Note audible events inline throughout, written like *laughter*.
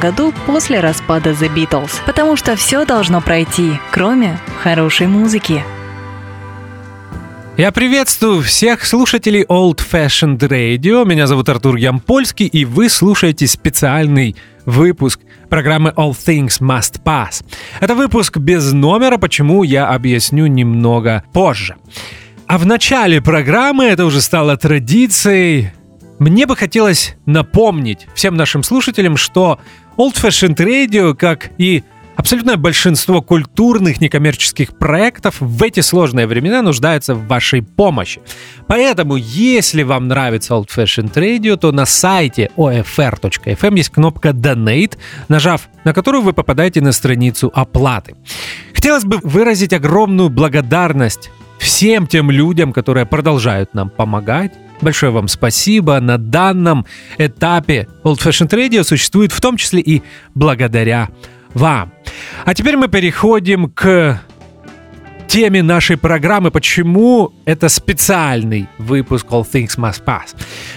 году после распада The Beatles. Потому что все должно пройти, кроме хорошей музыки. Я приветствую всех слушателей Old Fashioned Radio. Меня зовут Артур Ямпольский, и вы слушаете специальный выпуск программы All Things Must Pass. Это выпуск без номера, почему я объясню немного позже. А в начале программы, это уже стало традицией, мне бы хотелось напомнить всем нашим слушателям, что Old Fashioned Radio, как и абсолютное большинство культурных некоммерческих проектов в эти сложные времена нуждаются в вашей помощи. Поэтому, если вам нравится Old Fashioned Radio, то на сайте OFR.FM есть кнопка Donate, нажав на которую вы попадаете на страницу оплаты. Хотелось бы выразить огромную благодарность всем тем людям, которые продолжают нам помогать, Большое вам спасибо. На данном этапе Old Fashioned Radio существует в том числе и благодаря вам. А теперь мы переходим к теме нашей программы, почему это специальный выпуск All Things Must Pass.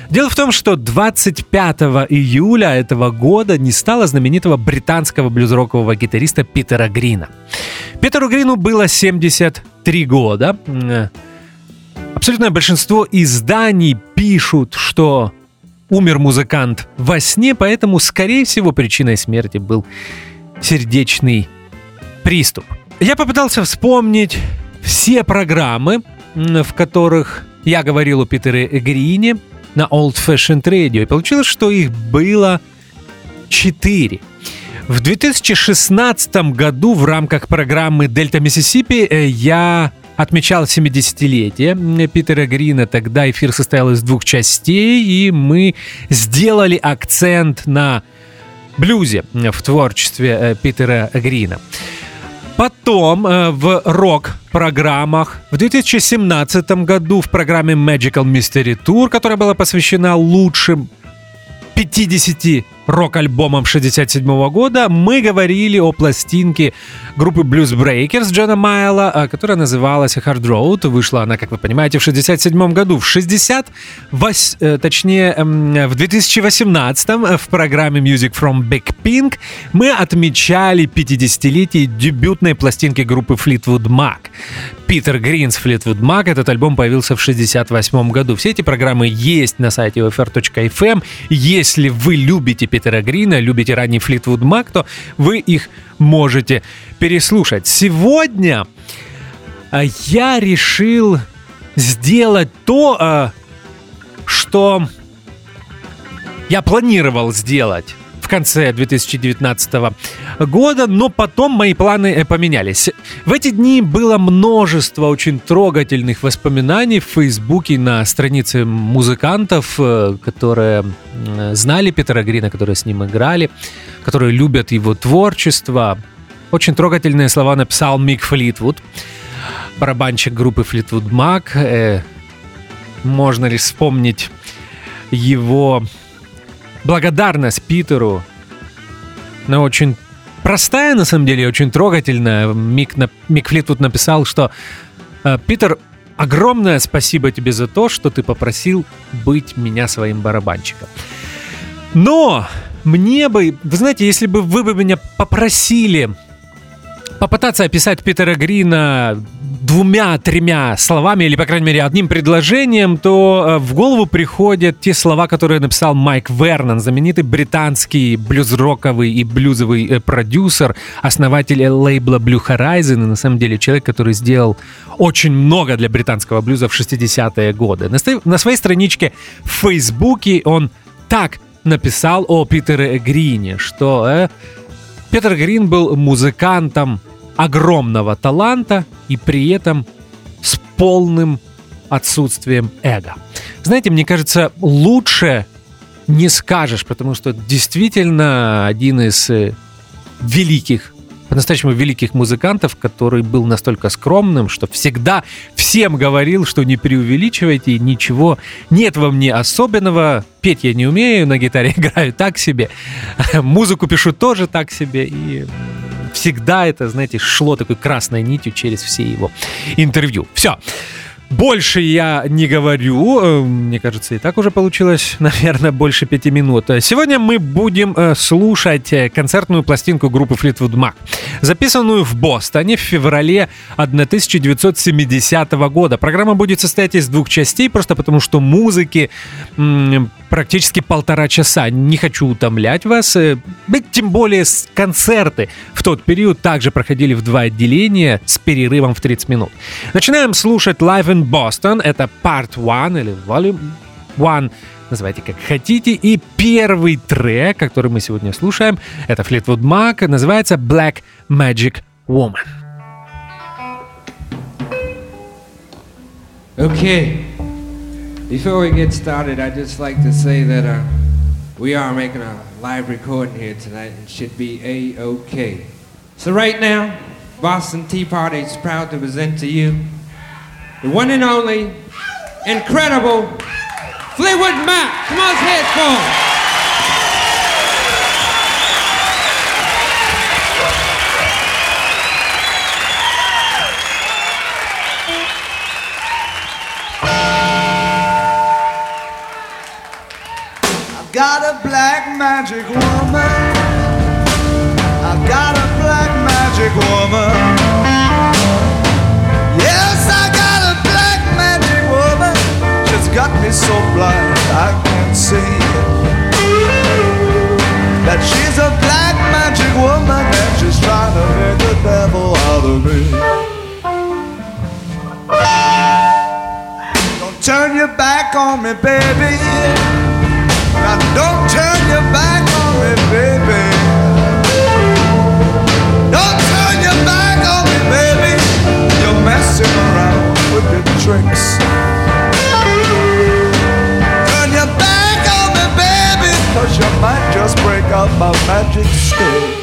Дело в том, что 25 июля этого года не стало знаменитого британского блюзрокового гитариста Питера Грина. Питеру Грину было 73 года. Абсолютное большинство изданий пишут, что умер музыкант во сне, поэтому, скорее всего, причиной смерти был сердечный приступ. Я попытался вспомнить все программы, в которых я говорил о Питере Грине на Old Fashioned Radio, и получилось, что их было четыре. В 2016 году в рамках программы «Дельта Миссисипи» э, я отмечал 70-летие Питера Грина. Тогда эфир состоял из двух частей, и мы сделали акцент на блюзе в творчестве э, Питера Грина. Потом э, в рок-программах в 2017 году в программе Magical Mystery Tour, которая была посвящена лучшим 50 рок-альбомом 67 года, мы говорили о пластинке группы Blues Breakers Джона Майла, а, которая называлась Hard Road. Вышла она, как вы понимаете, в 67 году. В 60, э, точнее, эм, в 2018 в программе Music from Big Pink мы отмечали 50-летие дебютной пластинки группы Fleetwood Mac. Питер Гринс Fleetwood Mac. Этот альбом появился в 68 году. Все эти программы есть на сайте OFR.fm. Если вы любите Питера Грина, любите ранний Fleetwood Mac, то вы их можете переслушать. Сегодня а, я решил сделать то, а, что я планировал сделать конце 2019 года, но потом мои планы э, поменялись. В эти дни было множество очень трогательных воспоминаний в Фейсбуке на странице музыкантов, э, которые знали Питера Грина, которые с ним играли, которые любят его творчество. Очень трогательные слова написал Мик Флитвуд, барабанщик группы Флитвуд Мак. Э, можно ли вспомнить его благодарность Питеру на очень простая, на самом деле, очень трогательная. Мик, Мик Флитвуд написал, что э, «Питер, огромное спасибо тебе за то, что ты попросил быть меня своим барабанщиком». Но мне бы, вы знаете, если бы вы бы меня попросили попытаться описать Питера Грина двумя-тремя словами, или, по крайней мере, одним предложением, то э, в голову приходят те слова, которые написал Майк Вернон, знаменитый британский блюз-роковый и блюзовый э, продюсер, основатель лейбла Blue Horizon, и на самом деле человек, который сделал очень много для британского блюза в 60-е годы. На своей страничке в Фейсбуке он так написал о Питере Грине, что э, Питер Грин был музыкантом огромного таланта и при этом с полным отсутствием эго. Знаете, мне кажется, лучше не скажешь, потому что действительно один из э, великих по-настоящему великих музыкантов, который был настолько скромным, что всегда всем говорил, что не преувеличивайте, ничего нет во мне особенного. Петь я не умею, на гитаре *laughs* играю так себе, музыку пишу тоже так себе, и всегда это, знаете, шло такой красной нитью через все его интервью. Все. Больше я не говорю. Э, мне кажется, и так уже получилось, *laughs* наверное, больше пяти минут. Сегодня мы будем э, слушать э, концертную пластинку группы Fleetwood Mac, записанную в Бостоне в феврале 1970 года. Программа будет состоять из двух частей, просто потому что музыки практически полтора часа. Не хочу утомлять вас. Тем более концерты в тот период также проходили в два отделения с перерывом в 30 минут. Начинаем слушать Live in Boston. Это Part 1 или Volume 1 называйте как хотите. И первый трек, который мы сегодня слушаем, это Fleetwood Mac, называется Black Magic Woman. Okay, before we get started, I'd just like to say that uh, we are making a live recording here tonight and should be A-OK. So right now, Boston Tea Party is proud to present to you the one and only, incredible Fleetwood Mac. Come on, headphones. I've got a black magic woman. I got a black magic woman. Got me so blind I can't see That she's a black magic woman and she's trying to make the devil out of me. Don't turn your back on me, baby. Now don't turn your back on me, baby. Don't turn your back on me, baby. You're messing around with your tricks Cause you might just break out my magic stick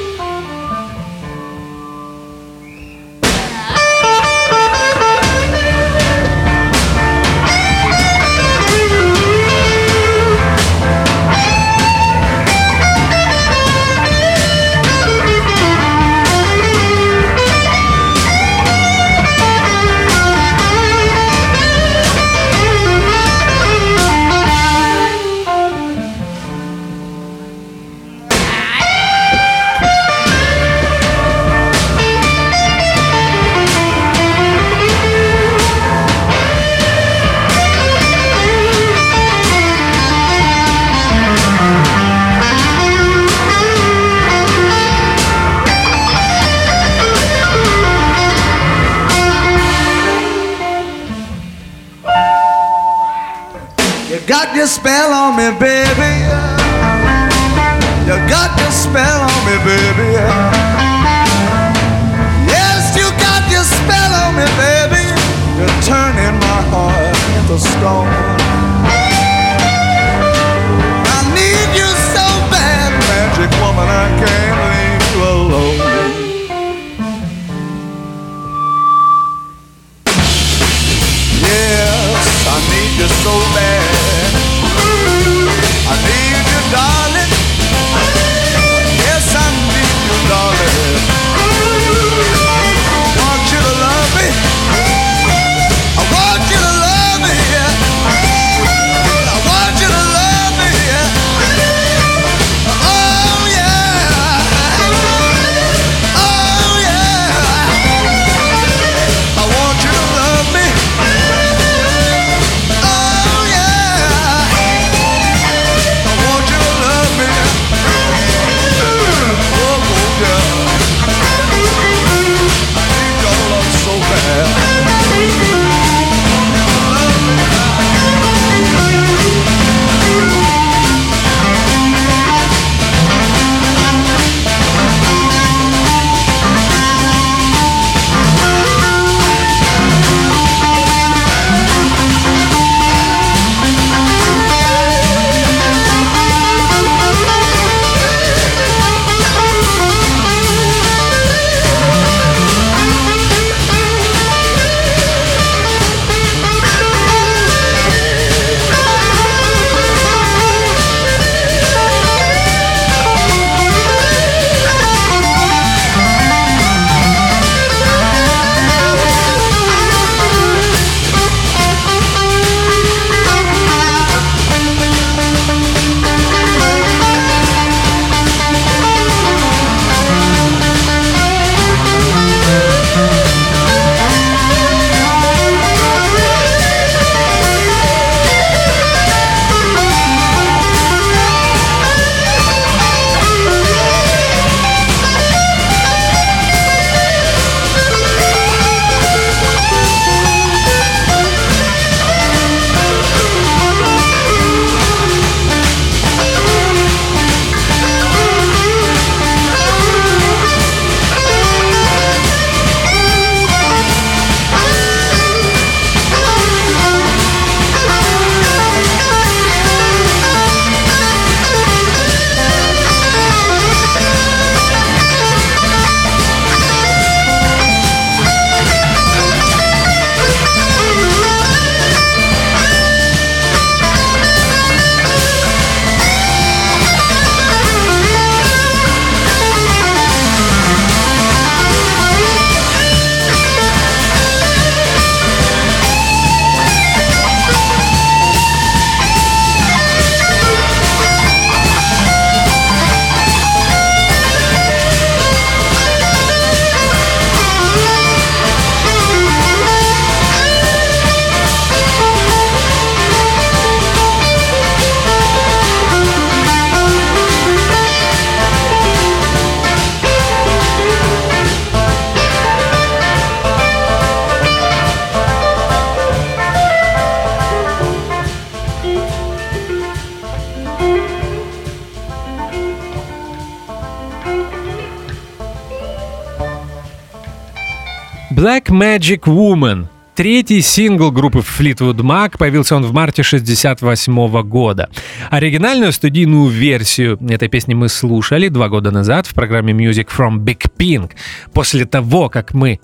Black Magic Woman. Третий сингл группы Fleetwood Mac появился он в марте 1968 года. Оригинальную студийную версию этой песни мы слушали два года назад в программе Music from Big Pink. После того, как мы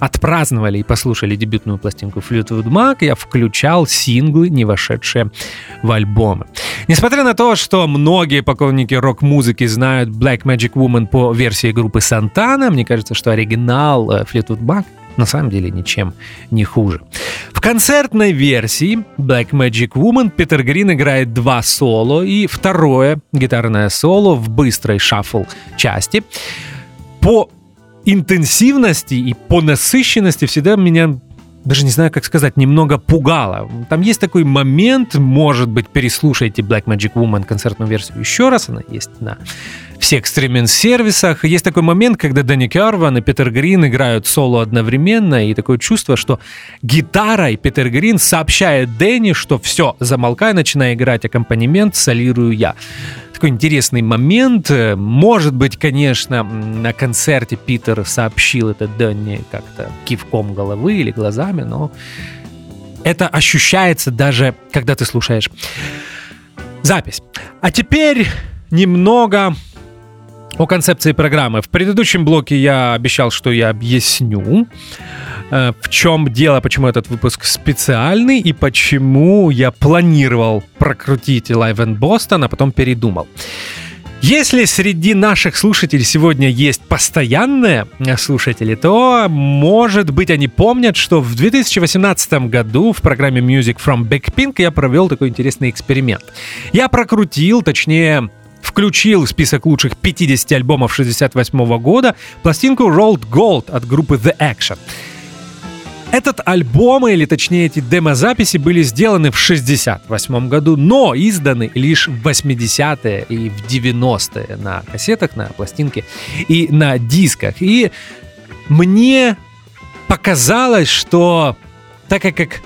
отпраздновали и послушали дебютную пластинку Fleetwood Mac, я включал синглы, не вошедшие в альбомы. Несмотря на то, что многие поклонники рок-музыки знают Black Magic Woman по версии группы Santana, мне кажется, что оригинал э, Fleetwood Mac на самом деле ничем не хуже. В концертной версии Black Magic Woman Питер Грин играет два соло и второе гитарное соло в быстрой шаффл части. По интенсивности и по насыщенности всегда меня даже не знаю, как сказать, немного пугало. Там есть такой момент, может быть, переслушайте Black Magic Woman концертную версию еще раз, она есть на всех стриминг-сервисах. Есть такой момент, когда Дэнни Керван и Питер Грин играют соло одновременно, и такое чувство, что гитарой Питер Грин сообщает Дэнни, что все, замолкай, начинай играть аккомпанемент, солирую я такой интересный момент. Может быть, конечно, на концерте Питер сообщил это Дэнни как-то кивком головы или глазами, но это ощущается даже, когда ты слушаешь запись. А теперь немного о концепции программы. В предыдущем блоке я обещал, что я объясню, Э, в чем дело, почему этот выпуск специальный и почему я планировал прокрутить Live in Boston, а потом передумал. Если среди наших слушателей сегодня есть постоянные слушатели, то, может быть, они помнят, что в 2018 году в программе Music from Big Pink я провел такой интересный эксперимент. Я прокрутил, точнее, включил в список лучших 50 альбомов 68 года пластинку Rolled Gold от группы The Action. Этот альбом, или точнее эти демозаписи, были сделаны в 68 году, но изданы лишь в 80-е и в 90-е на кассетах, на пластинке и на дисках. И мне показалось, что так как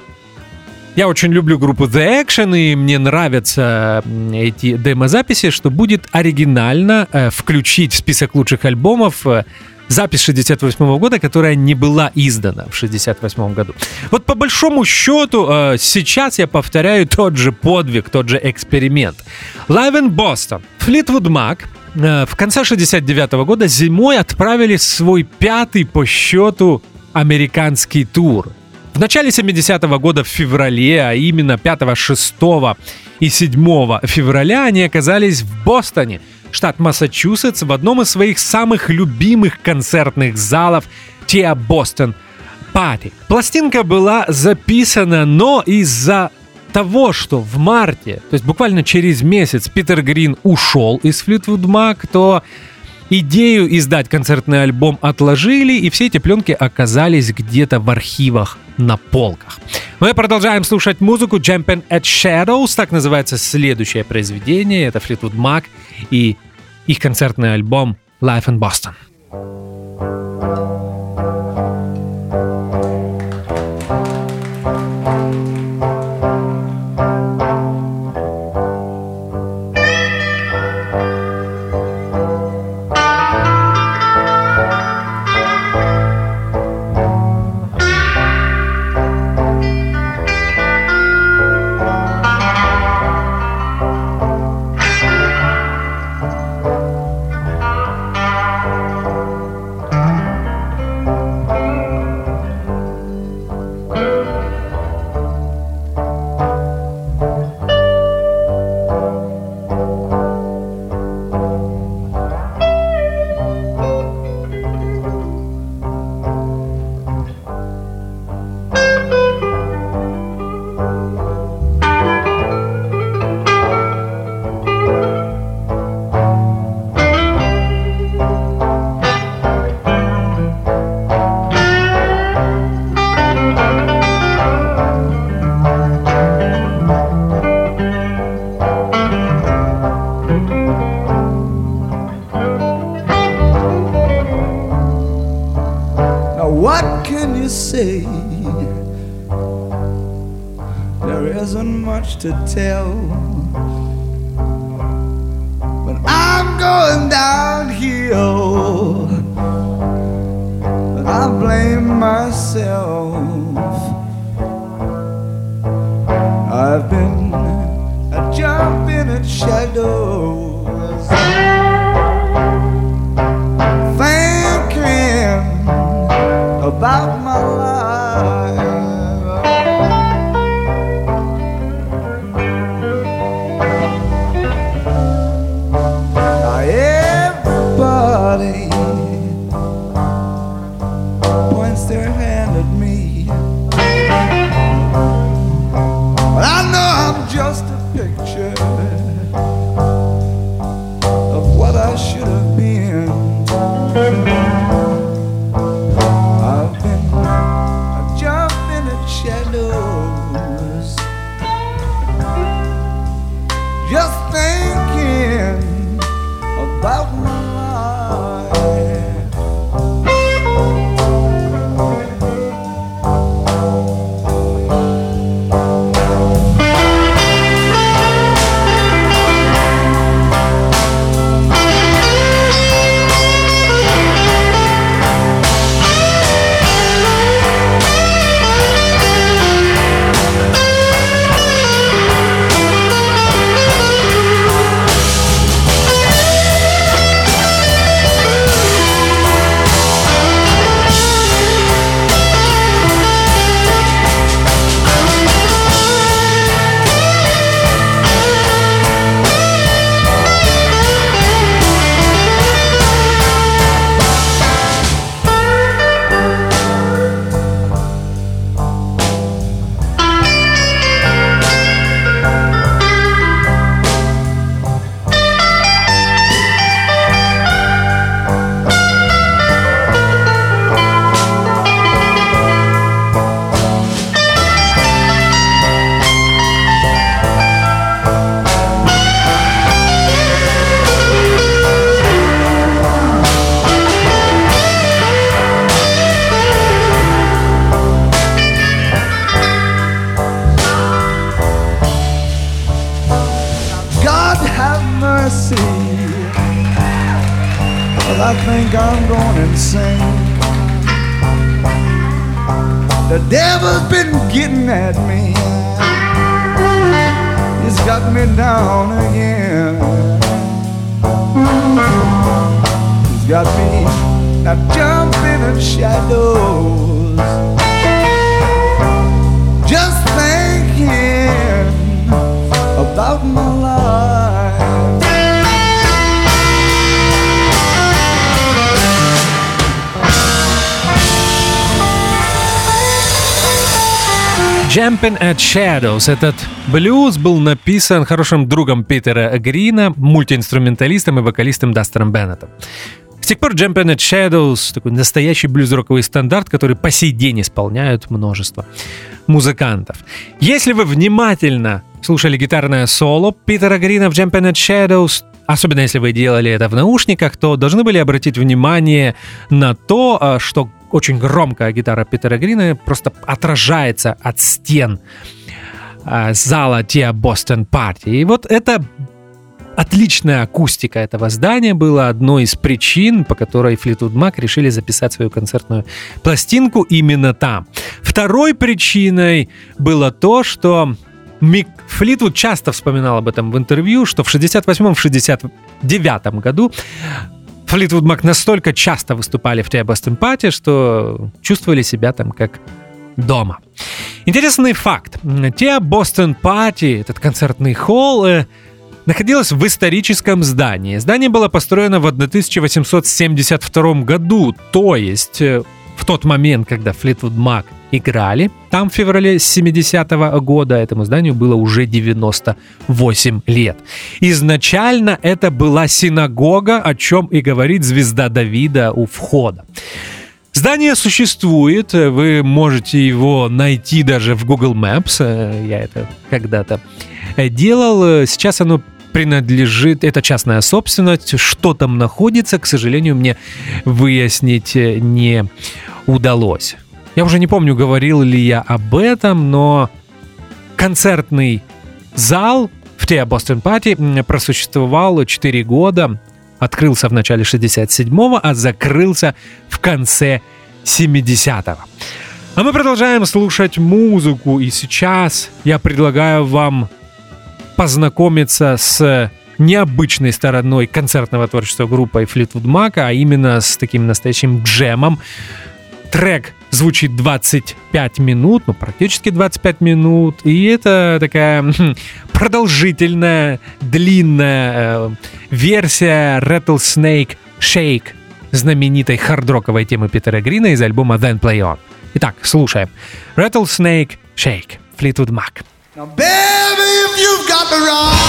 я очень люблю группу The Action, и мне нравятся эти демозаписи, что будет оригинально э, включить в список лучших альбомов э, запись 68 года, которая не была издана в 68 году. Вот по большому счету э, сейчас я повторяю тот же подвиг, тот же эксперимент. Live in Boston. Fleetwood Mac в конце 69 года зимой отправили свой пятый по счету американский тур. В начале 70-го года в феврале, а именно 5, 6 и 7 февраля они оказались в Бостоне – штат Массачусетс, в одном из своих самых любимых концертных залов Тиа Бостон Парти. Пластинка была записана, но из-за того, что в марте, то есть буквально через месяц, Питер Грин ушел из Fleetwood Mac, то идею издать концертный альбом отложили, и все эти пленки оказались где-то в архивах на полках. Мы продолжаем слушать музыку Jumping at Shadows, так называется следующее произведение, это Fleetwood Mac и их концертный альбом Life in Boston. to tell. But I'm going downhill. But I blame myself. I've been a jumping at shadows. shadow. about Jumping at Shadows. Этот блюз был написан хорошим другом Питера Грина, мультиинструменталистом и вокалистом Дастером Беннетом. С тех пор Jumping at Shadows — такой настоящий блюз-роковый стандарт, который по сей день исполняют множество музыкантов. Если вы внимательно слушали гитарное соло Питера Грина в Jumping at Shadows, особенно если вы делали это в наушниках, то должны были обратить внимание на то, а, что очень громкая гитара Питера Грина просто отражается от стен а, зала Тиа Бостон Парти. И вот это Отличная акустика этого здания была одной из причин, по которой Флитвуд Мак решили записать свою концертную пластинку именно там. Второй причиной было то, что Мик Флитвуд часто вспоминал об этом в интервью, что в 68-69 году Флитвуд Мак настолько часто выступали в Бостон Пати, что чувствовали себя там как дома. Интересный факт. Те Бостон Пати, этот концертный холл, э, находилась в историческом здании. Здание было построено в 1872 году, то есть э, в тот момент, когда Флитвуд Мак играли там в феврале 70-го года, этому зданию было уже 98 лет. Изначально это была синагога, о чем и говорит звезда Давида у входа. Здание существует, вы можете его найти даже в Google Maps, я это когда-то делал. Сейчас оно принадлежит, это частная собственность, что там находится, к сожалению, мне выяснить не удалось. Я уже не помню, говорил ли я об этом, но концертный зал в те Бостон Пати просуществовал 4 года. Открылся в начале 67-го, а закрылся в конце 70-го. А мы продолжаем слушать музыку, и сейчас я предлагаю вам познакомиться с необычной стороной концертного творчества группы Fleetwood Mac, а именно с таким настоящим джемом, трек звучит 25 минут, ну практически 25 минут, и это такая *laughs* хм, продолжительная, длинная э, версия Rattlesnake Shake знаменитой хардроковой темы Питера Грина из альбома Then Play On. Итак, слушаем. Rattlesnake Shake, Fleetwood Mac. Now, baby, if you've got the wrong...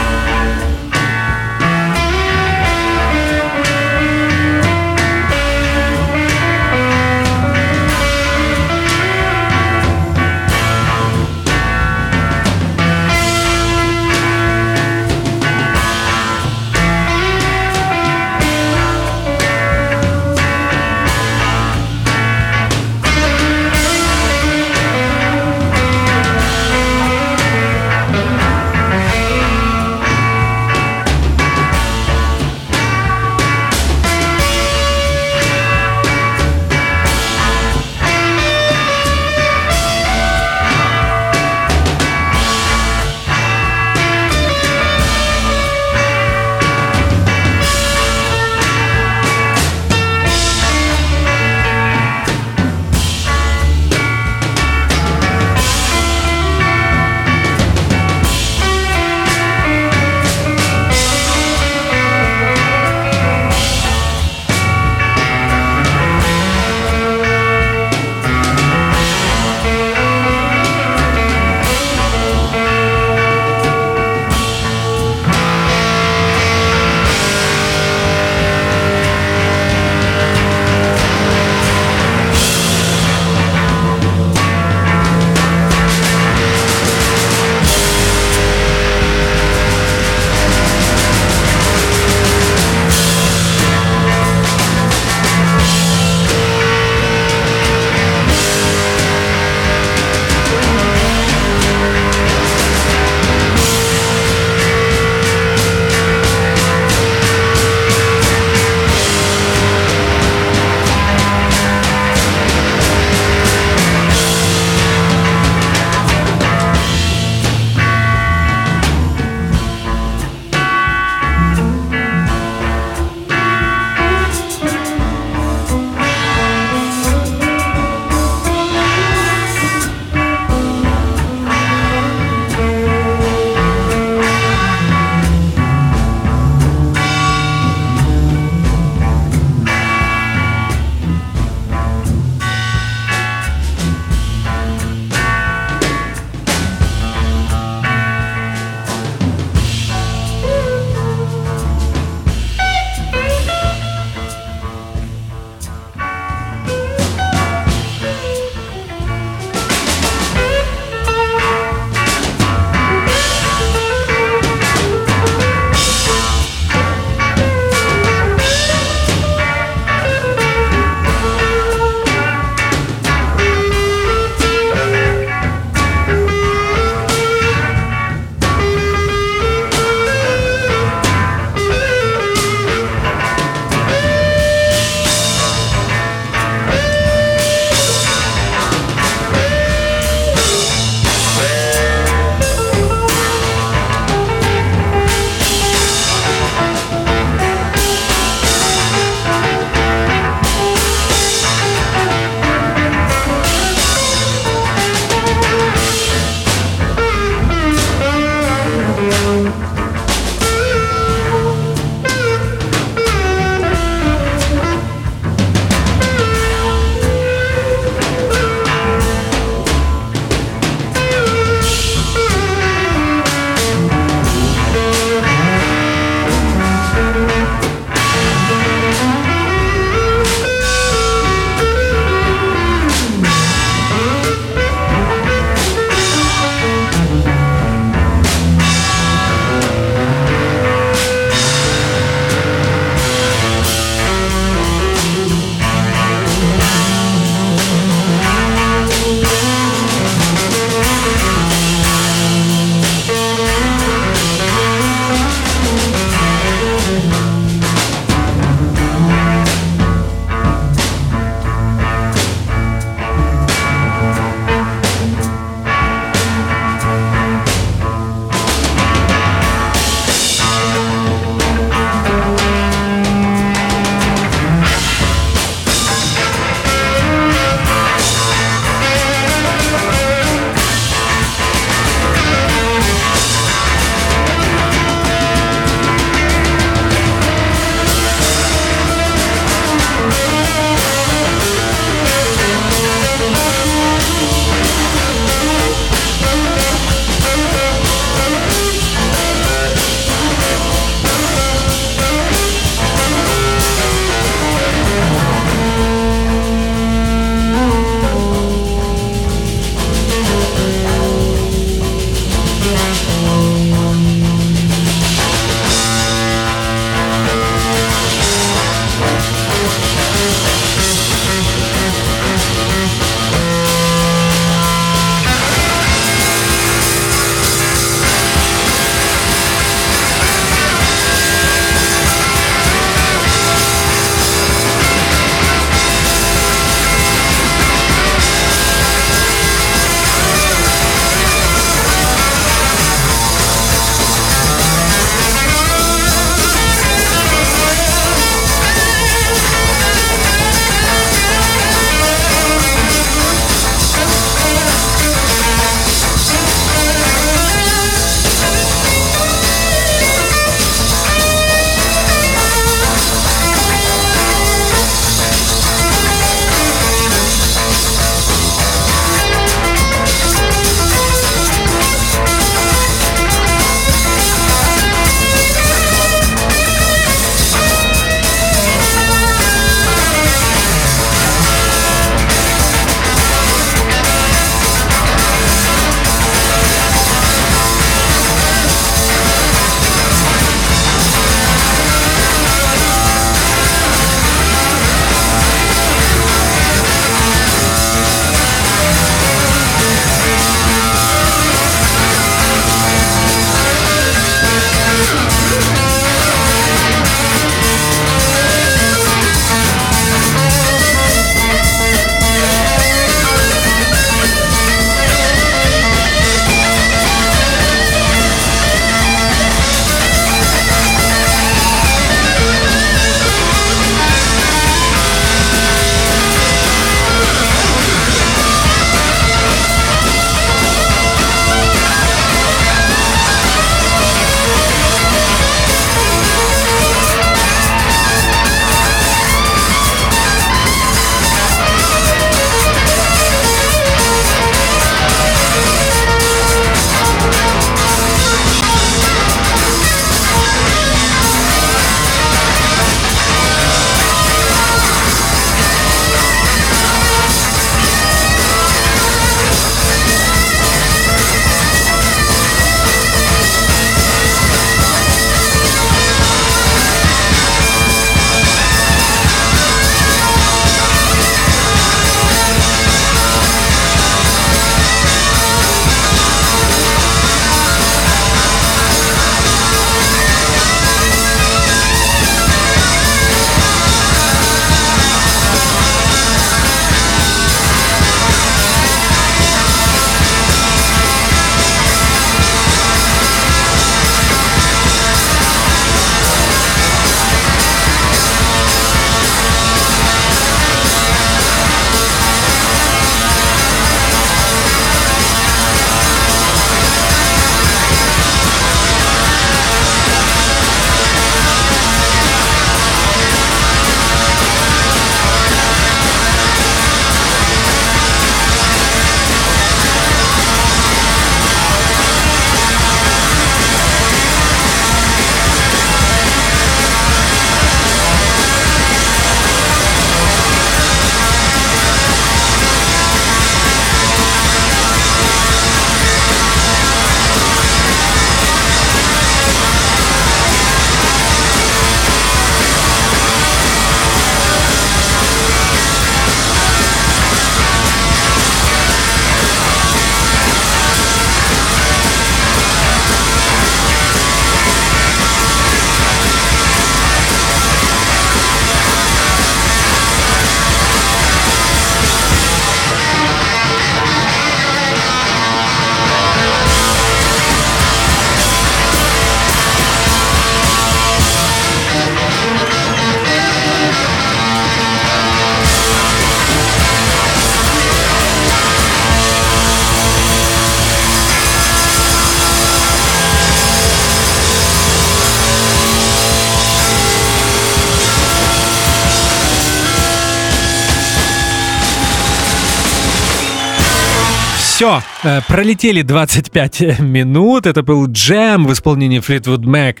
Все, э, пролетели 25 минут. Это был джем в исполнении Fleetwood Mac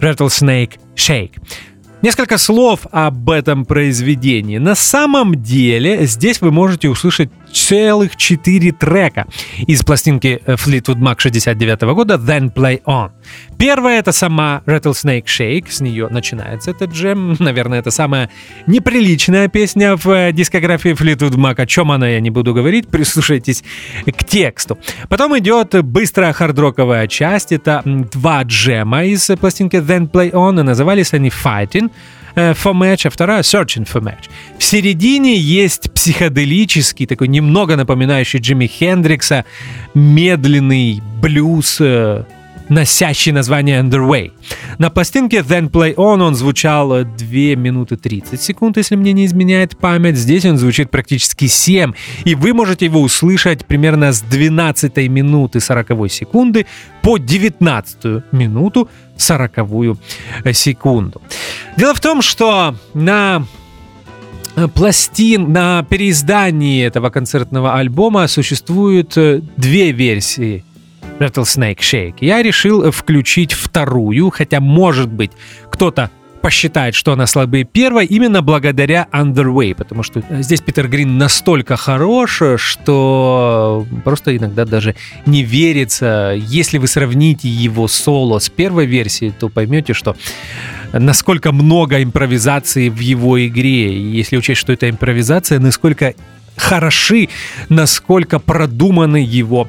Rattlesnake Shake. Несколько слов об этом произведении. На самом деле здесь вы можете услышать целых четыре трека из пластинки э, Fleetwood Mac 69 года Then Play On. Первая это сама Rattlesnake Shake, с нее начинается этот джем. *laughs* Наверное, это самая неприличная песня в э, дискографии Fleetwood Mac. О чем она, я не буду говорить, прислушайтесь к тексту. Потом идет быстрая хардроковая часть, это два джема из пластинки Then Play On, и назывались они Fighting for Match, а вторая Searching for Match. В середине есть психоделический, такой немного напоминающий Джимми Хендрикса, медленный блюз, э, носящий название Underway. На пластинке Then Play On он звучал 2 минуты 30 секунд, если мне не изменяет память. Здесь он звучит практически 7, и вы можете его услышать примерно с 12 минуты 40 секунды по 19 минуту 40 секунду. Дело в том, что на пластин, на переиздании этого концертного альбома существуют э, две версии Rattlesnake Shake. Я решил включить вторую, хотя, может быть, кто-то посчитает, что она слабее первой, именно благодаря Underway, потому что здесь Питер Грин настолько хорош, что просто иногда даже не верится. Если вы сравните его соло с первой версией, то поймете, что насколько много импровизации в его игре. И если учесть, что это импровизация, насколько хороши, насколько продуманы его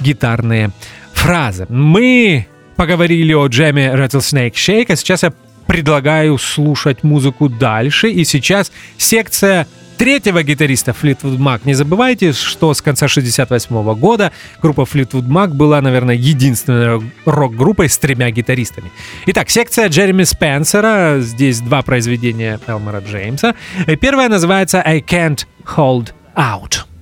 гитарные фразы. Мы поговорили о джеме Rattlesnake Shake, а сейчас я предлагаю слушать музыку дальше. И сейчас секция третьего гитариста Fleetwood Mac. Не забывайте, что с конца 68 года группа Fleetwood Mac была, наверное, единственной рок-группой с тремя гитаристами. Итак, секция Джереми Спенсера. Здесь два произведения Элмера Джеймса. Первое называется «I Can't Hold Out».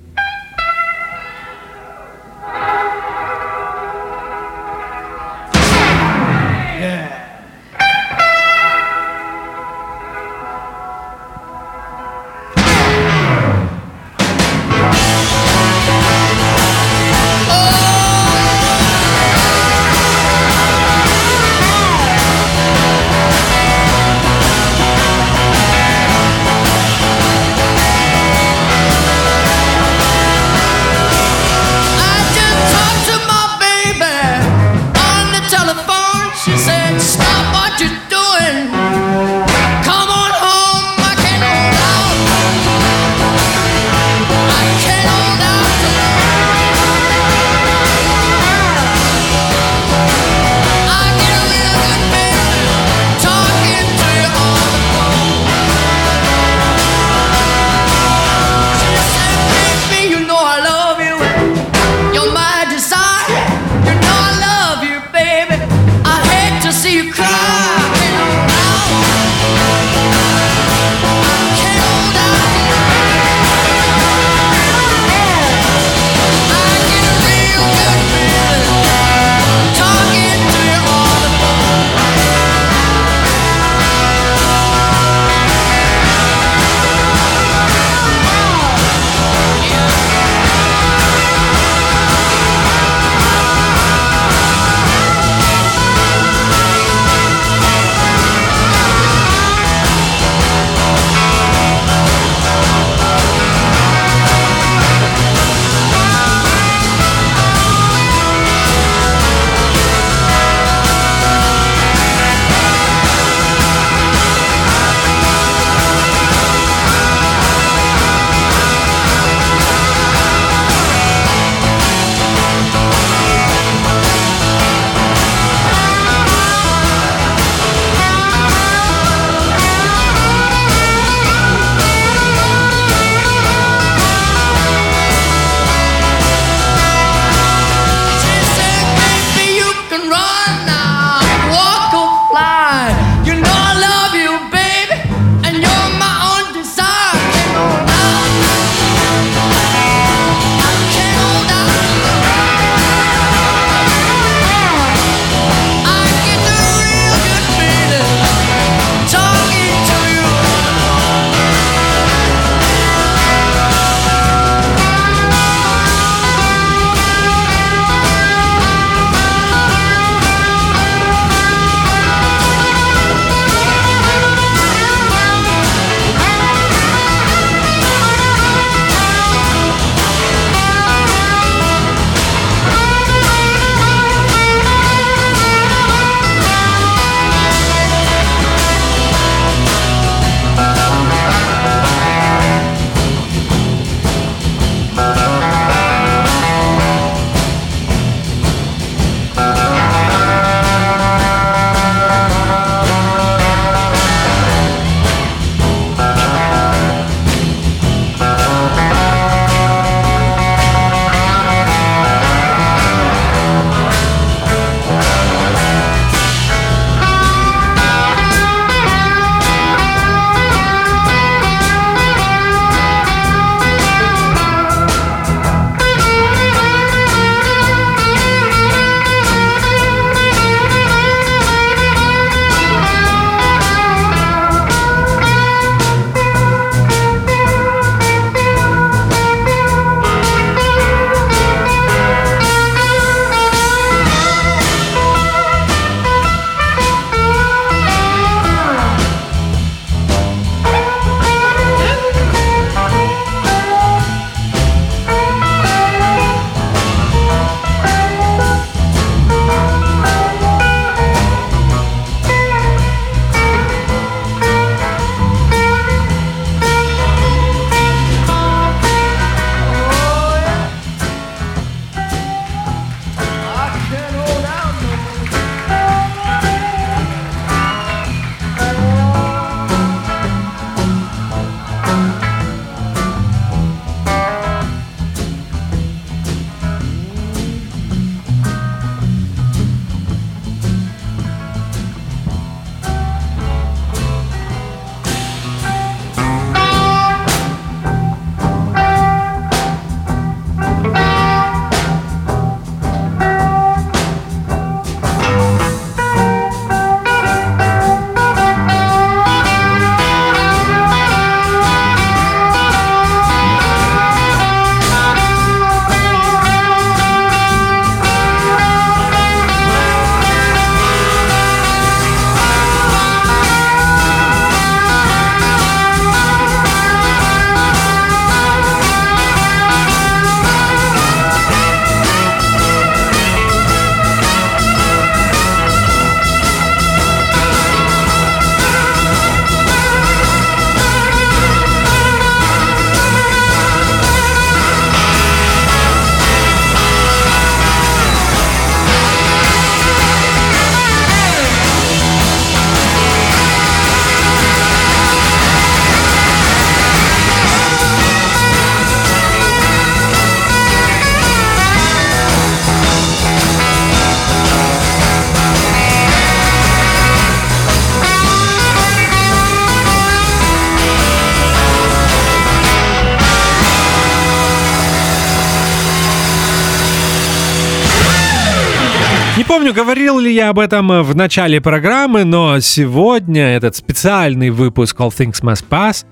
Помню, говорил ли я об этом в начале программы, но сегодня этот специальный выпуск All Things Must Pass,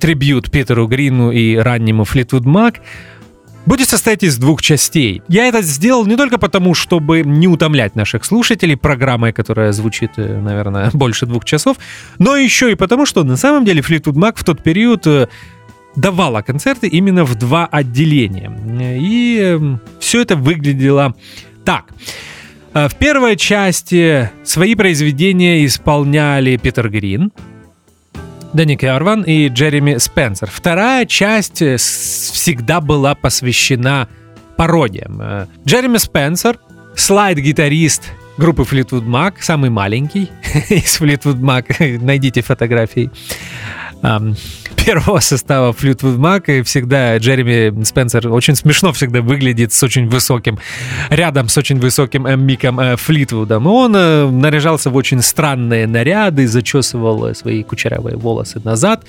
трибют Питеру Грину и раннему Флитвуд Мак, будет состоять из двух частей. Я это сделал не только потому, чтобы не утомлять наших слушателей программой, которая звучит, э, наверное, *laughs* больше двух часов, но еще и потому, что на самом деле Флитвуд Мак в тот период э, давала концерты именно в два отделения. И эм, все это выглядело так. Э, в первой части свои произведения исполняли Питер Грин, Дэнни Керван и Джереми Спенсер. Вторая часть э, всегда была посвящена пародиям. Э, Джереми Спенсер, слайд-гитарист группы Fleetwood Mac, самый маленький *laughs* из Fleetwood Mac, *laughs* найдите фотографии *laughs* первого состава Fleetwood Mac, и всегда Джереми Спенсер очень смешно всегда выглядит с очень высоким, рядом с очень высоким э, Миком э, Флитвудом. Он э, наряжался в очень странные наряды, зачесывал свои кучерявые волосы назад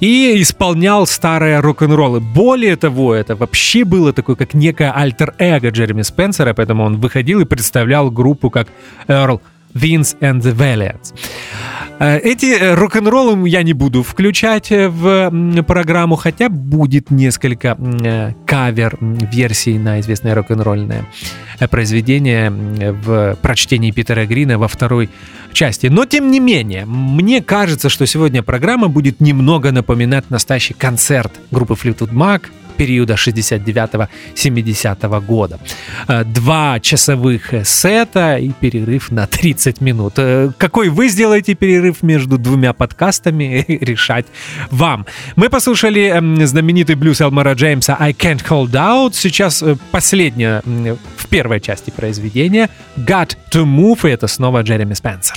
и исполнял старые рок-н-роллы. Более того, это вообще было такое, как некое альтер-эго Джереми Спенсера, поэтому он выходил и представлял группу как Earl Vince and the Valiants. Э, эти э, рок-н-роллы я не буду включать э, в программу, хотя будет несколько кавер-версий на известное рок-н-ролльное произведение в прочтении Питера Грина во второй части. Но тем не менее, мне кажется, что сегодня программа будет немного напоминать настоящий концерт группы Fleetwood Mac, периода 69-70 года. Э, два часовых сета и перерыв на 30 минут. Э, какой вы сделаете перерыв между двумя подкастами, *laughs* решать вам. Мы послушали эм, знаменитый блюз Элмара Джеймса «I Can't Hold Out». Сейчас э, последняя в первой части произведения «Got to Move», и это снова Джереми Спенсер.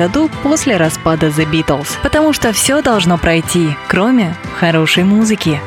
году после распада The Beatles. Потому что все должно пройти, кроме хорошей музыки.